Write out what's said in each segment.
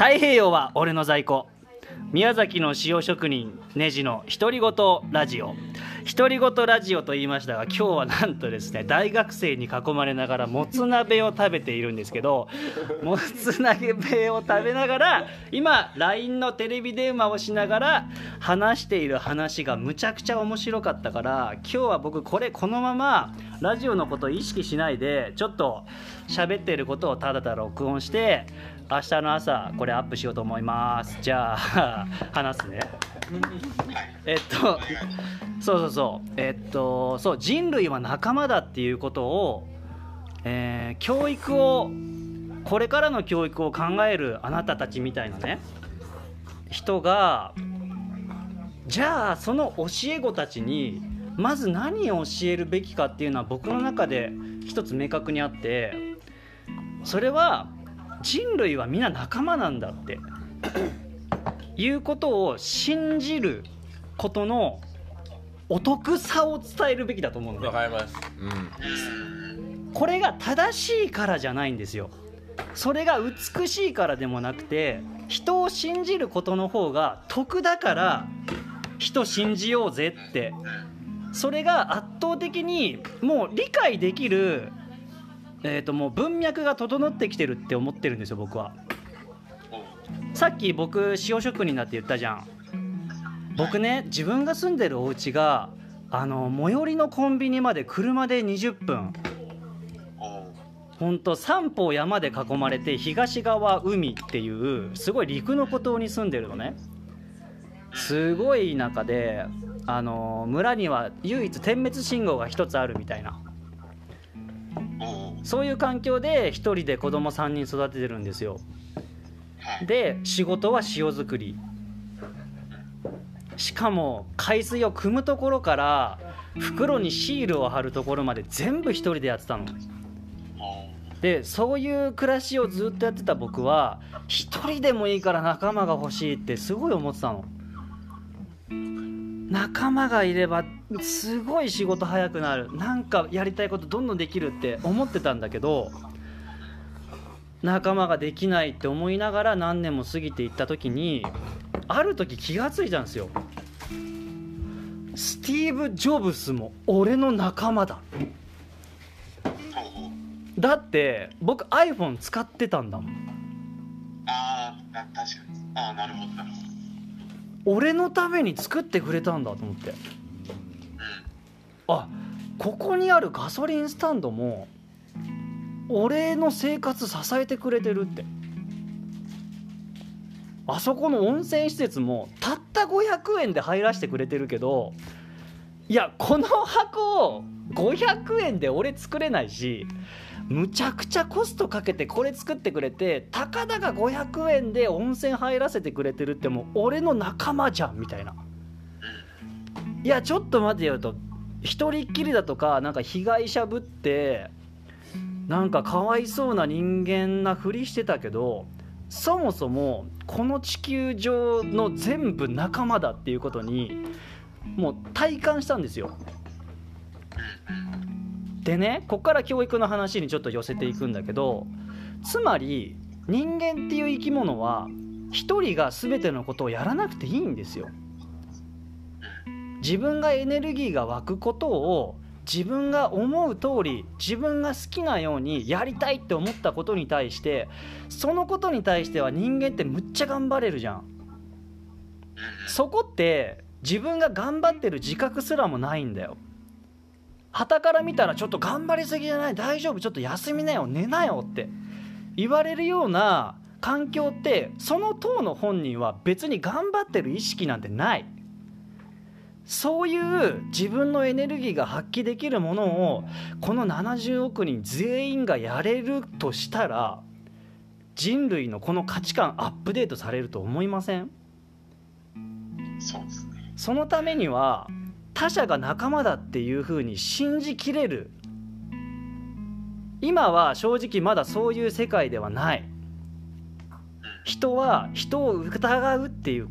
太平洋は俺の在庫。宮崎の塩職人ネジの独り言ラジオ。独り言ラジオと言いましたが今日はなんとですね大学生に囲まれながらもつ鍋を食べているんですけどもつ鍋を食べながら今 LINE のテレビ電話をしながら話している話がむちゃくちゃ面白かったから今日は僕これこのままラジオのことを意識しないでちょっと喋ってることをただただ録音して明日の朝これアップしようと思います。じゃあ話すね。えっとそうそうそう。えっとそう人類は仲間だっていうことを、えー、教育をこれからの教育を考えるあなたたちみたいなね。人がじゃあその教え子たちにまず何を教えるべきかっていうのは僕の中で一つ明確にあってそれは人類は皆仲間なんだって。いうことを信じることのお得さを伝えるべきだと思うんだわかります、これが正しいからじゃないんですよ。それが美しいからでもなくて人を信じることの方が得だから人信じようぜって。それが圧倒的にもう理解できるえー、ともう文脈が整ってきてるって思ってるんですよ僕は。さっき僕塩職人だって言ったじゃん。僕ね自分が住んでるお家があの最寄りのコンビニまで車で20分。ほんと三方山で囲まれて東側海っていうすごい陸の孤島に住んでるのね。すごい田舎であの村には唯一点滅信号が1つあるみたいな。そういう環境で1人で子供3人育ててるんですよ。で仕事は塩作り。しかも海水を汲むところから袋にシールを貼るところまで全部1人でやってたの。でそういう暮らしをずっとやってた僕は1人でもいいから仲間が欲しいってすごい思ってたの。仲間がいればすごい仕事早くなる。なんかやりたいことどんどんできるって思ってたんだけど仲間ができないって思いながら何年も過ぎていった時にある時気が付いたんですよ。スティーブ・ジョブスも俺の仲間だ。だって僕 iPhone 使ってたんだもん。ああ確かに。ああなるほどなるほど。俺のために作ってくれたんだと思ってあここにあるガソリンスタンドも俺の生活支えてくれてるって。あそこの温泉施設もたった500円で入らせてくれてるけどいやこの箱を500円で俺作れないしむちゃくちゃコストかけてこれ作ってくれてたかだか500円で温泉入らせてくれてるってもう俺の仲間じゃんみたいな。いやちょっと待てよと一人っきりだとかなんか被害者ぶってなんかかわいそうな人間なふりしてたけどそもそもこの地球上の全部仲間だっていうことにもう体感したんですよ。でねこっから教育の話にちょっと寄せていくんだけどつまり人間っていう生き物は一人が全てのことをやらなくていいんですよ。自分がエネルギーが湧くことを自分が思う通り自分が好きなようにやりたいって思ったことに対してそのことに対しては人間ってむっちゃ頑張れるじゃん。そこって自分が頑張ってる自覚すらもないんだよ。旗から見たらちょっと頑張りすぎじゃない大丈夫ちょっと休みなよ寝なよって言われるような環境ってその党の本人は別に頑張ってる意識なんてないそういう自分のエネルギーが発揮できるものをこの70億人全員がやれるとしたら人類のこの価値観アップデートされると思いません？そうですね。そのためには他者が仲間だっていうふうに信じきれる。今は正直まだそういう世界ではない。人は人を疑うっていう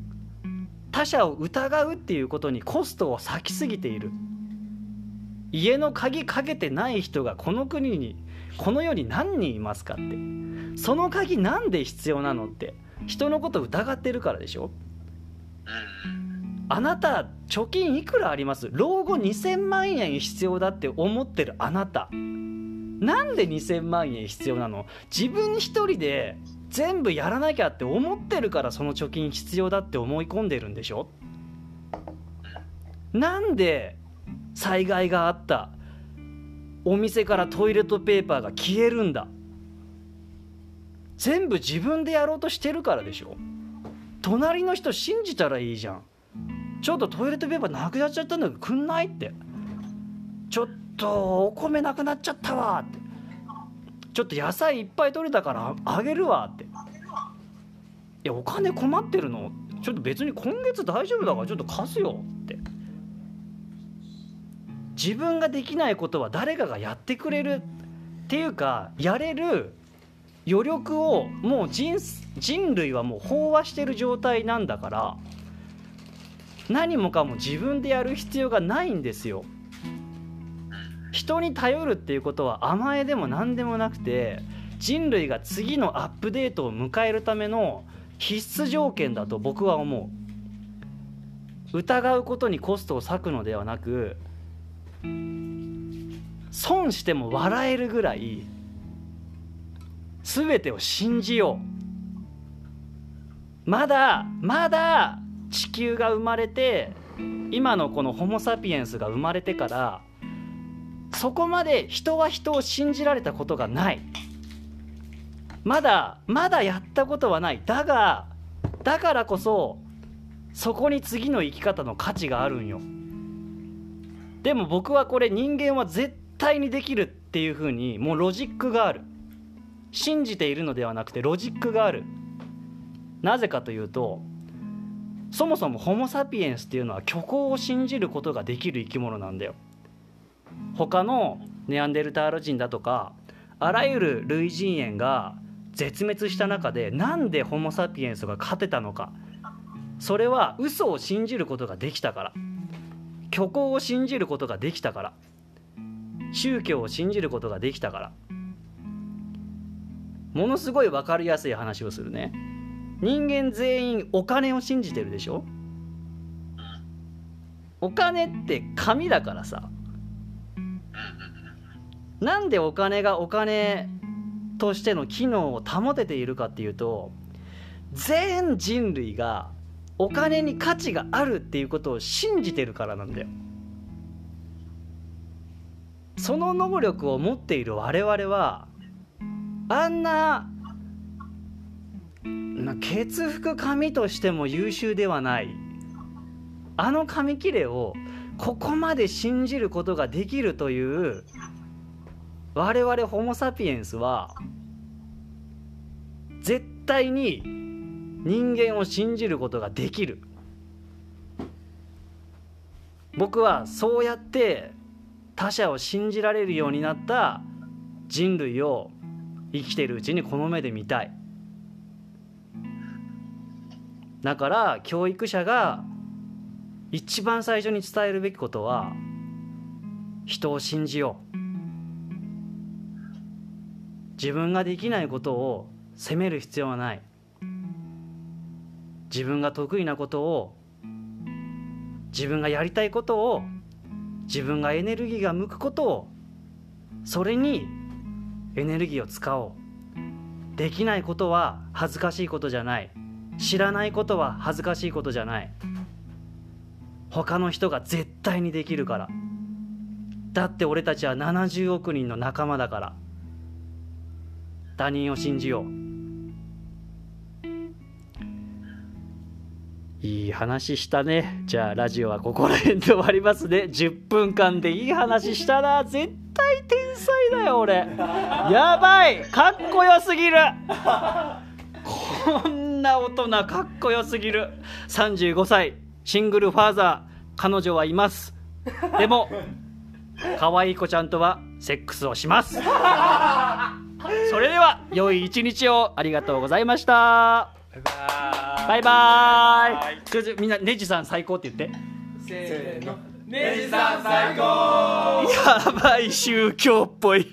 他者を疑うっていうことにコストを割きすぎている。家の鍵かけてない人がこの国にこの世に何人いますかって。その鍵なんで必要なのって人のこと疑ってるからでしょ。うん。あなた貯金いくらあります？老後2000万円必要だって思ってるあなた。なんで2000万円必要なの？自分一人で全部やらなきゃって思ってるからその貯金必要だって思い込んでるんでしょ？なんで災害があった？お店からトイレットペーパーが消えるんだ？全部自分でやろうとしてるからでしょ？隣の人信じたらいいじゃん。ちょっとトイレットペーパーなくなっちゃったんだけどくんないって。ちょっとお米なくなっちゃったわって。ちょっと野菜いっぱい取れたからあげるわって。いやお金困ってるの？ちょっと別に今月大丈夫だからちょっと貸すよって。自分ができないことは誰かがやってくれるっていうかやれる余力をもう人人類はもう飽和してる状態なんだから何もかも自分でやる必要がないんですよ。人に頼るっていうことは甘えでも何でもなくて人類が次のアップデートを迎えるための必須条件だと僕は思う。疑うことにコストを割くのではなく損しても笑えるぐらい全てを信じよう。まだまだ地球が生まれて今のこのホモ・サピエンスが生まれてからそこまで人は人を信じられたことがない。まだまだやったことはない。だがだからこそそこに次の生き方の価値があるんよ。でも僕はこれ人間は絶対にできるっていうふうにもうロジックがある。信じているのではなくてロジックがある。なぜかというとそもそもホモ・サピエンスっていうのは虚構を信じることができる生き物なんだよ。他のネアンデルタール人だとかあらゆる類人猿が絶滅した中でなんでホモ・サピエンスが勝てたのか。それは嘘を信じることができたから。虚構を信じることができたから。宗教を信じることができたから。ものすごい分かりやすい話をするね。人間全員お金を信じてるでしょ？お金って紙だからさ。なんでお金がお金としての機能を保てているかっていうと全人類がお金に価値があるっていうことを信じてるからなんだよ。その能力を持っている我々はあんなな血服紙としても優秀ではない。あの紙切れをここまで信じることができるという我々ホモ・サピエンスは絶対に人間を信じることができる。僕はそうやって他者を信じられるようになった人類を生きてるうちにこの目で見たい。だから教育者が一番最初に伝えるべきことは人を信じよう。自分ができないことを責める必要はない。自分が得意なことを自分がやりたいことを自分がエネルギーが向くことをそれにエネルギーを使おう。できないことは恥ずかしいことじゃない。知らないことは恥ずかしいことじゃない。他の人が絶対にできるから。だって俺たちは70億人の仲間だから。他人を信じよう。いい話したね。じゃあラジオはここら辺で終わりますね。10分間でいい話したな絶対天才だよ俺。やばい。かっこよすぎる。こんな大人かっこよすぎる。35歳。シングルファーザー。彼女はいます。でも可愛い子ちゃんとはセックスをします。それでは良い一日を。ありがとうございました。バイバイ。みんなネジさん最高って言って。せーの。ネジさん最高。やばい宗教っぽい